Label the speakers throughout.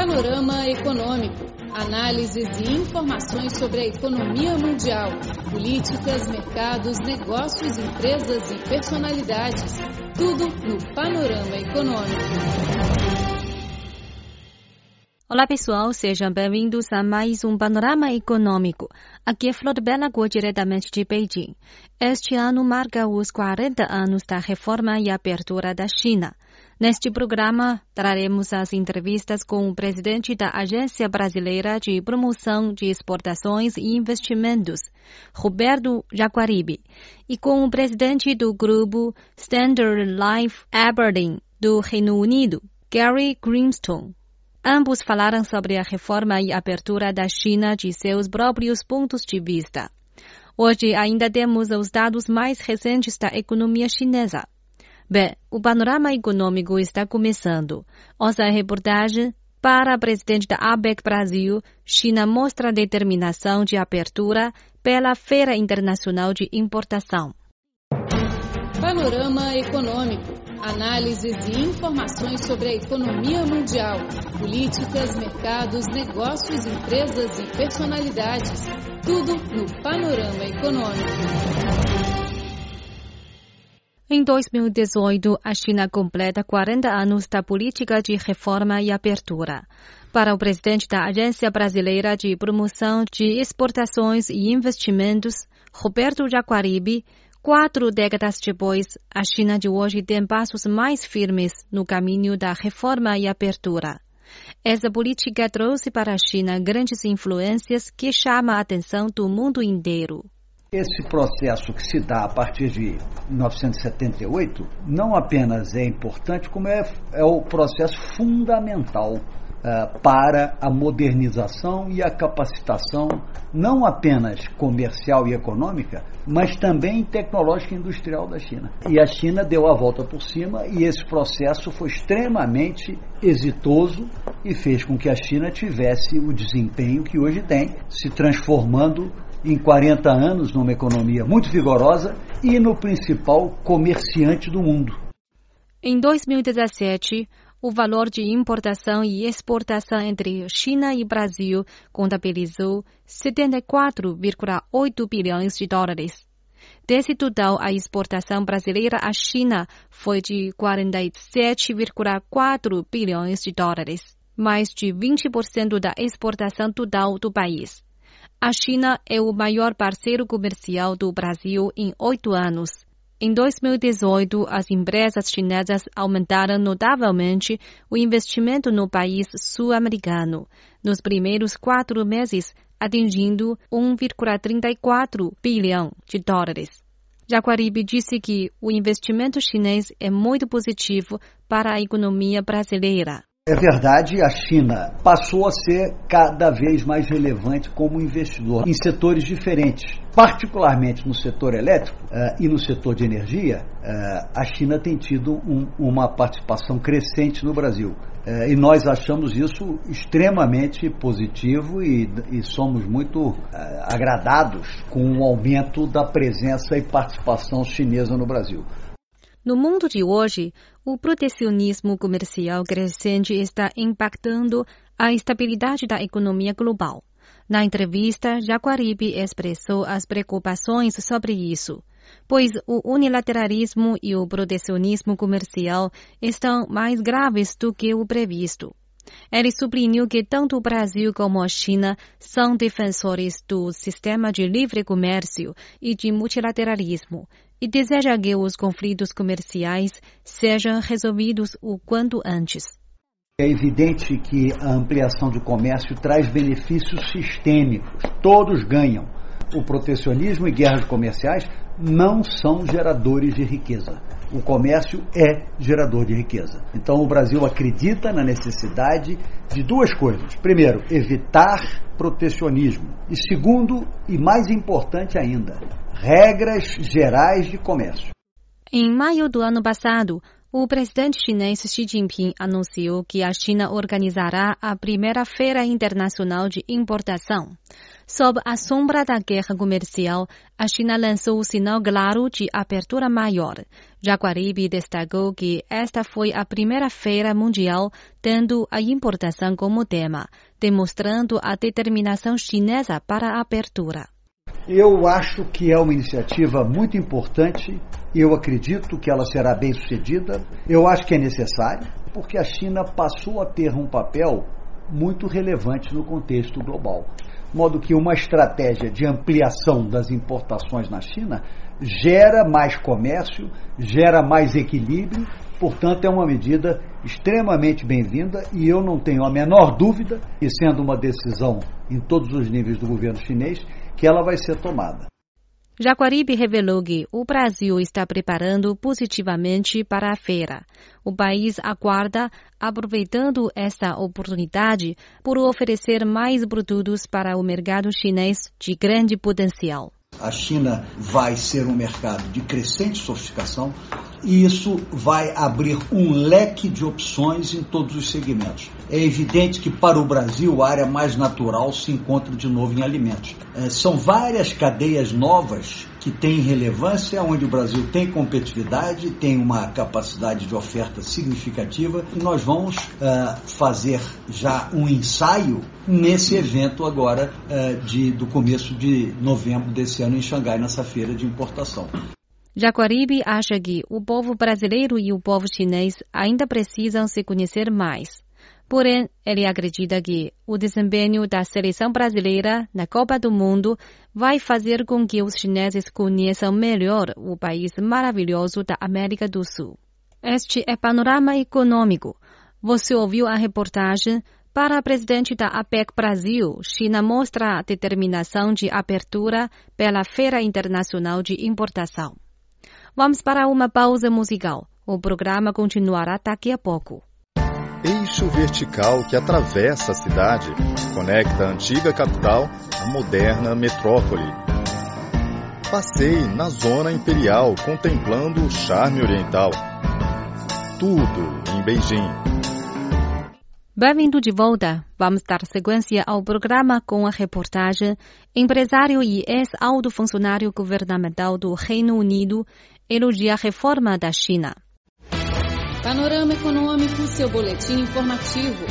Speaker 1: Panorama Econômico. Análises e informações sobre a economia mundial, políticas, mercados, negócios, empresas e personalidades. Tudo no Panorama Econômico.
Speaker 2: Olá pessoal, sejam bem-vindos a mais um Panorama Econômico. Aqui é Flor Belagor, diretamente de Beijing. Este ano marca os 40 anos da reforma e abertura da China. Neste programa, traremos as entrevistas com o presidente da Agência Brasileira de Promoção de Exportações e Investimentos, Roberto Jaguaribe, e com o presidente do grupo Standard Life Aberdeen, do Reino Unido, Gary Grimstone. Ambos falaram sobre a reforma e abertura da China de seus próprios pontos de vista. Hoje ainda temos os dados mais recentes da economia chinesa. Bem, o panorama econômico está começando. Nossa reportagem para a presidente da ABEC Brasil, China mostra determinação de abertura pela Feira Internacional de Importação.
Speaker 1: Panorama Econômico. Análises e informações sobre a economia mundial, políticas, mercados, negócios, empresas e personalidades. Tudo no Panorama Econômico.
Speaker 2: Em 2018, a China completa 40 anos da política de reforma e abertura. Para o presidente da Agência Brasileira de Promoção de Exportações e Investimentos, Roberto Jaguaribe, quatro décadas depois, a China de hoje tem passos mais firmes no caminho da reforma e abertura. Essa política trouxe para a China grandes influências que chamam a atenção do mundo inteiro.
Speaker 3: Esse processo que se dá a partir de 1978 não apenas é importante, como é, é o processo fundamental uh, para a modernização e a capacitação, não apenas comercial e econômica, mas também tecnológica e industrial da China. E a China deu a volta por cima e esse processo foi extremamente exitoso e fez com que a China tivesse o desempenho que hoje tem, se transformando em 40 anos numa economia muito vigorosa e no principal comerciante do mundo.
Speaker 2: Em 2017, o valor de importação e exportação entre China e Brasil contabilizou 74,8 bilhões de dólares. Desse total, a exportação brasileira à China foi de 47,4 bilhões de dólares, mais de 20% da exportação total do país. A China é o maior parceiro comercial do Brasil em oito anos. Em 2018, as empresas chinesas aumentaram notavelmente o investimento no país sul-americano, nos primeiros quatro meses, atingindo 1,34 bilhão de dólares. Jaguaribe disse que o investimento chinês é muito positivo para a economia brasileira.
Speaker 3: É verdade, a China passou a ser cada vez mais relevante como investidor em setores diferentes. Particularmente no setor elétrico uh, e no setor de energia, uh, a China tem tido um, uma participação crescente no Brasil. Uh, e nós achamos isso extremamente positivo e, e somos muito agradados com o aumento da presença e participação chinesa no Brasil.
Speaker 2: No mundo de hoje, o protecionismo comercial crescente está impactando a estabilidade da economia global. Na entrevista, Jaguaribe expressou as preocupações sobre isso, pois o unilateralismo e o protecionismo comercial estão mais graves do que o previsto. Ele sublinhou que tanto o Brasil como a China são defensores do sistema de livre comércio e de multilateralismo e deseja que os conflitos comerciais sejam resolvidos o quanto antes.
Speaker 3: É evidente que a ampliação do comércio traz benefícios sistêmicos, todos ganham. O protecionismo e guerras comerciais não são geradores de riqueza. O comércio é gerador de riqueza. Então o Brasil acredita na necessidade de duas coisas. Primeiro, evitar protecionismo. E segundo, e mais importante ainda, regras gerais de comércio.
Speaker 2: Em maio do ano passado, O presidente chinês Xi Jinping anunciou que a China organizará a primeira Feira Internacional de Importação. Sob a sombra da guerra comercial, a China lançou o sinal claro de abertura maior. Jaguaribe destacou que esta foi a primeira feira mundial tendo a importação como tema, demonstrando a determinação chinesa para a abertura.
Speaker 3: Eu acho que é uma iniciativa muito importante eu acredito que ela será bem sucedida. Eu acho que é necessário, porque a China passou a ter um papel muito relevante no contexto global. Modo que uma estratégia de ampliação das importações na China gera mais comércio, gera mais equilíbrio, portanto, é uma medida extremamente bem-vinda e eu não tenho a menor dúvida, e sendo uma decisão em todos os níveis do governo chinês, que ela vai ser tomada.
Speaker 2: Jaguaribe revelou que o Brasil está preparando positivamente para a feira. O país aguarda, aproveitando esta oportunidade, por oferecer mais produtos para o mercado chinês de grande potencial.
Speaker 3: A China vai ser um mercado de crescente sofisticação e isso vai abrir um leque de opções em todos os segmentos. É evidente que para o Brasil a área mais natural se encontra de novo em alimentos. É, são várias cadeias novas que têm relevância, onde o Brasil tem competitividade, tem uma capacidade de oferta significativa nós vamos uh, fazer já um ensaio nesse evento agora uh, de, do começo de novembro desse ano em Xangai, nessa feira de importação.
Speaker 2: Jaguaribe acha que o povo brasileiro e o povo chinês ainda precisam se conhecer mais. Porém, ele acredita que o desempenho da seleção brasileira na Copa do Mundo vai fazer com que os chineses conheçam melhor o país maravilhoso da América do Sul. Este é Panorama Econômico. Você ouviu a reportagem para a presidente da APEC Brasil, China mostra a determinação de abertura pela Feira Internacional de Importação. Vamos para uma pausa musical. O programa continuará daqui a pouco.
Speaker 4: Eixo vertical que atravessa a cidade, conecta a antiga capital à moderna metrópole. Passei na zona imperial contemplando o charme oriental. Tudo em Beijing.
Speaker 2: Bem-vindo de volta. Vamos dar sequência ao programa com a reportagem Empresário e ex-alto funcionário governamental do Reino Unido elogia a reforma da China.
Speaker 1: Panorama Econômico, seu boletim informativo.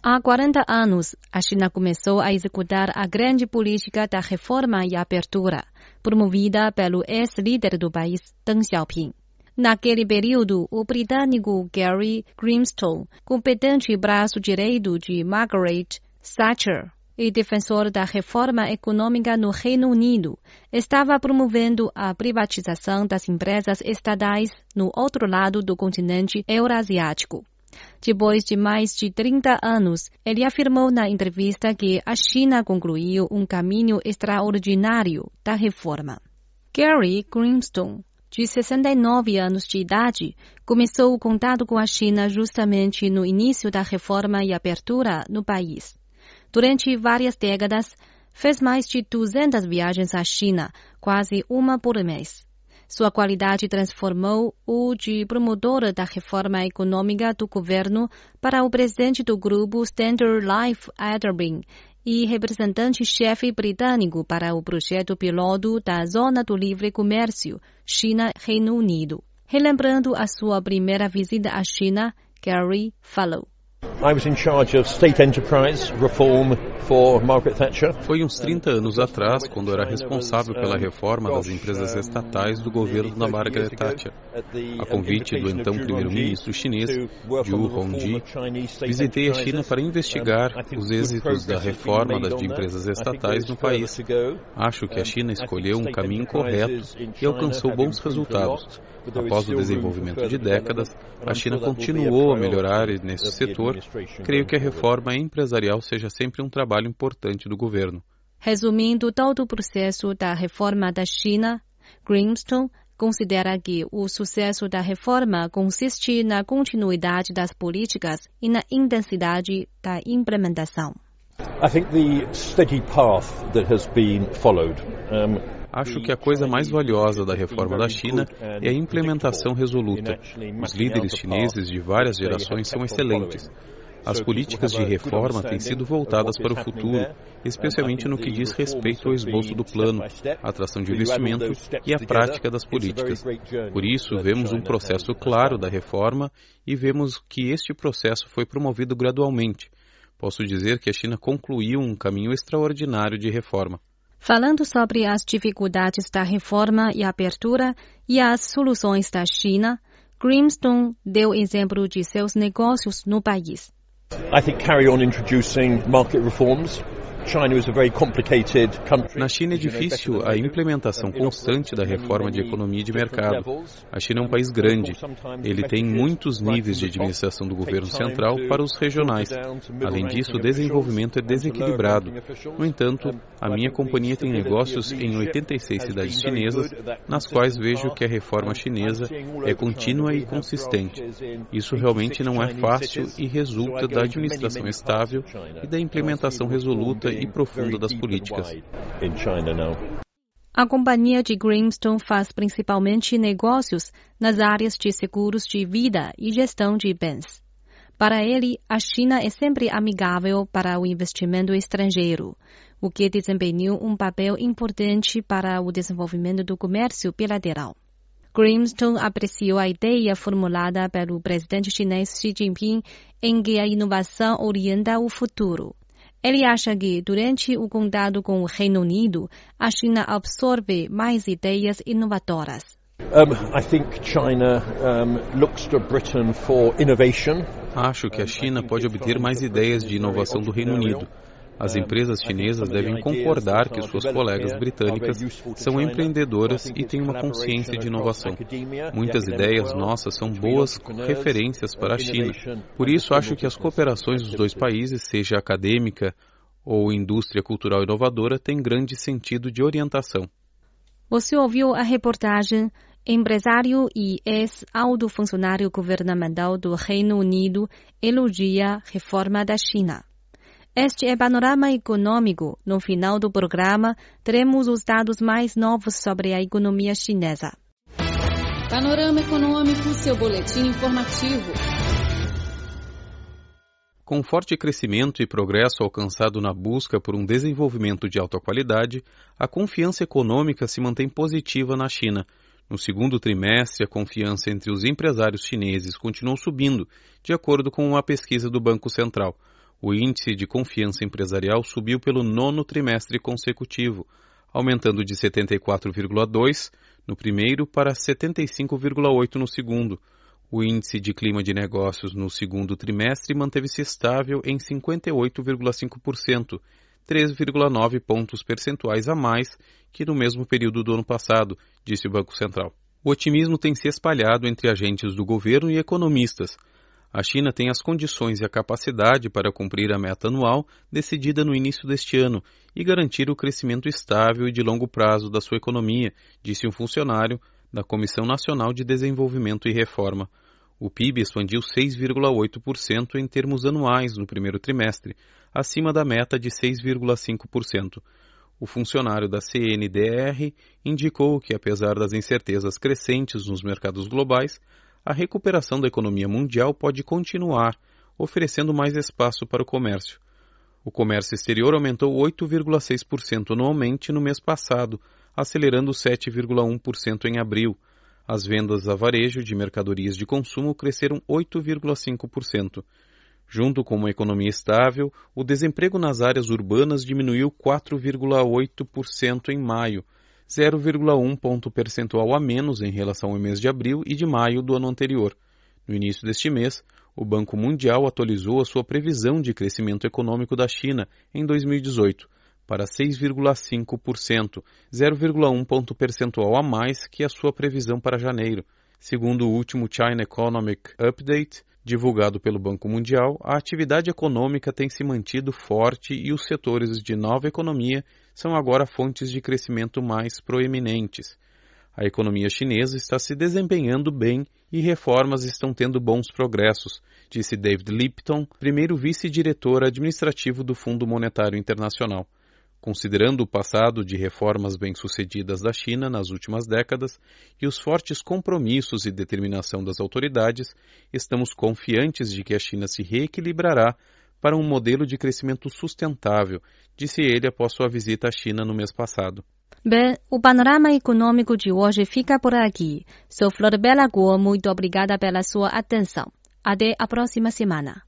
Speaker 2: Há 40 anos, a China começou a executar a grande política da reforma e abertura, promovida pelo ex-líder do país, Deng Xiaoping. Naquele período, o britânico Gary Grimstone, competente braço direito de Margaret Thatcher, e defensor da reforma econômica no Reino Unido, estava promovendo a privatização das empresas estatais no outro lado do continente eurasiático. Depois de mais de 30 anos, ele afirmou na entrevista que a China concluiu um caminho extraordinário da reforma. Gary Grimstone, de 69 anos de idade, começou o contato com a China justamente no início da reforma e abertura no país. Durante várias décadas, fez mais de 200 viagens à China, quase uma por mês. Sua qualidade transformou o de promotor da reforma econômica do governo para o presidente do grupo Standard Life Aberdeen e representante-chefe britânico para o projeto piloto da Zona do Livre Comércio China-Reino Unido. Relembrando a sua primeira visita à China, Gary falou.
Speaker 5: Foi uns 30 anos atrás, quando era responsável pela reforma das empresas estatais do governo da Margaret Thatcher. A convite do então primeiro-ministro chinês, Zhu Hongji, visitei a China para investigar os êxitos da reforma das empresas estatais no país. Acho que a China escolheu um caminho correto e alcançou bons resultados. Após o desenvolvimento de décadas, a China continuou a melhorar nesse setor. Creio que a reforma empresarial seja sempre um trabalho importante do governo.
Speaker 2: Resumindo todo o processo da reforma da China, Grimstone considera que o sucesso da reforma consiste na continuidade das políticas e na intensidade da implementação.
Speaker 6: I think the steady path that has been followed um,
Speaker 5: Acho que a coisa mais valiosa da reforma da China é a implementação resoluta. Os líderes chineses de várias gerações são excelentes. As políticas de reforma têm sido voltadas para o futuro, especialmente no que diz respeito ao esboço do plano, atração de investimento e a prática das políticas. Por isso, vemos um processo claro da reforma e vemos que este processo foi promovido gradualmente. Posso dizer que a China concluiu um caminho extraordinário de reforma.
Speaker 2: Falando sobre as dificuldades da reforma e abertura e as soluções da China, Grimstone deu exemplo de seus negócios no país.
Speaker 6: I think carry on introducing market reforms
Speaker 5: na China é difícil a implementação constante da reforma de economia e de mercado. A China é um país grande. Ele tem muitos níveis de administração do governo central para os regionais. Além disso, o desenvolvimento é desequilibrado. No entanto, a minha companhia tem negócios em 86 cidades chinesas, nas quais vejo que a reforma chinesa é contínua e consistente. Isso realmente não é fácil e resulta da administração estável e da implementação resoluta e profunda das políticas.
Speaker 2: A companhia de Grimstone faz principalmente negócios nas áreas de seguros de vida e gestão de bens. Para ele, a China é sempre amigável para o investimento estrangeiro, o que desempenhou um papel importante para o desenvolvimento do comércio bilateral. Grimstone apreciou a ideia formulada pelo presidente chinês Xi Jinping em que a inovação orienta o futuro. Ele acha que, durante o contato com o Reino Unido, a China absorve mais ideias inovadoras. Um, I think China um, looks to Britain for
Speaker 5: innovation. Acho que a China pode obter mais ideias de inovação do Reino Unido. As empresas chinesas devem concordar que suas colegas britânicas são empreendedoras e têm uma consciência de inovação. Muitas ideias nossas são boas referências para a China. Por isso, acho que as cooperações dos dois países, seja acadêmica ou indústria cultural inovadora, têm grande sentido de orientação.
Speaker 2: Você ouviu a reportagem Empresário e ex-alto funcionário governamental do Reino Unido elogia reforma da China. Este é Panorama Econômico. No final do programa, teremos os dados mais novos sobre a economia chinesa.
Speaker 1: Panorama Econômico, seu boletim informativo.
Speaker 5: Com forte crescimento e progresso alcançado na busca por um desenvolvimento de alta qualidade, a confiança econômica se mantém positiva na China. No segundo trimestre, a confiança entre os empresários chineses continuou subindo, de acordo com uma pesquisa do Banco Central. O índice de confiança empresarial subiu pelo nono trimestre consecutivo, aumentando de 74,2 no primeiro para 75,8 no segundo. O índice de clima de negócios no segundo trimestre manteve-se estável em 58,5%, 3,9 pontos percentuais a mais que no mesmo período do ano passado, disse o Banco Central. O otimismo tem se espalhado entre agentes do governo e economistas. A China tem as condições e a capacidade para cumprir a meta anual decidida no início deste ano e garantir o crescimento estável e de longo prazo da sua economia, disse um funcionário da Comissão Nacional de Desenvolvimento e Reforma. O PIB expandiu 6,8% em termos anuais no primeiro trimestre, acima da meta de 6,5%. O funcionário da CNDR indicou que, apesar das incertezas crescentes nos mercados globais, a recuperação da economia mundial pode continuar, oferecendo mais espaço para o comércio. O comércio exterior aumentou 8,6% anualmente no mês passado, acelerando 7,1% em abril. As vendas a varejo de mercadorias de consumo cresceram 8,5%. Junto com uma economia estável, o desemprego nas áreas urbanas diminuiu 4,8% em maio, 0,1 ponto percentual a menos em relação ao mês de abril e de maio do ano anterior. No início deste mês, o Banco Mundial atualizou a sua previsão de crescimento econômico da China em 2018 para 6,5%, 0,1 ponto percentual a mais que a sua previsão para janeiro. Segundo o último China Economic Update, divulgado pelo Banco Mundial, a atividade econômica tem se mantido forte e os setores de nova economia são agora fontes de crescimento mais proeminentes. A economia chinesa está se desempenhando bem e reformas estão tendo bons progressos, disse David Lipton, primeiro vice-diretor administrativo do Fundo Monetário Internacional. Considerando o passado de reformas bem-sucedidas da China nas últimas décadas e os fortes compromissos e determinação das autoridades, estamos confiantes de que a China se reequilibrará para um modelo de crescimento sustentável, disse ele após sua visita à China no mês passado.
Speaker 2: Bem, o panorama econômico de hoje fica por aqui. Sou Flor Bela Guo, muito obrigada pela sua atenção. Até a próxima semana.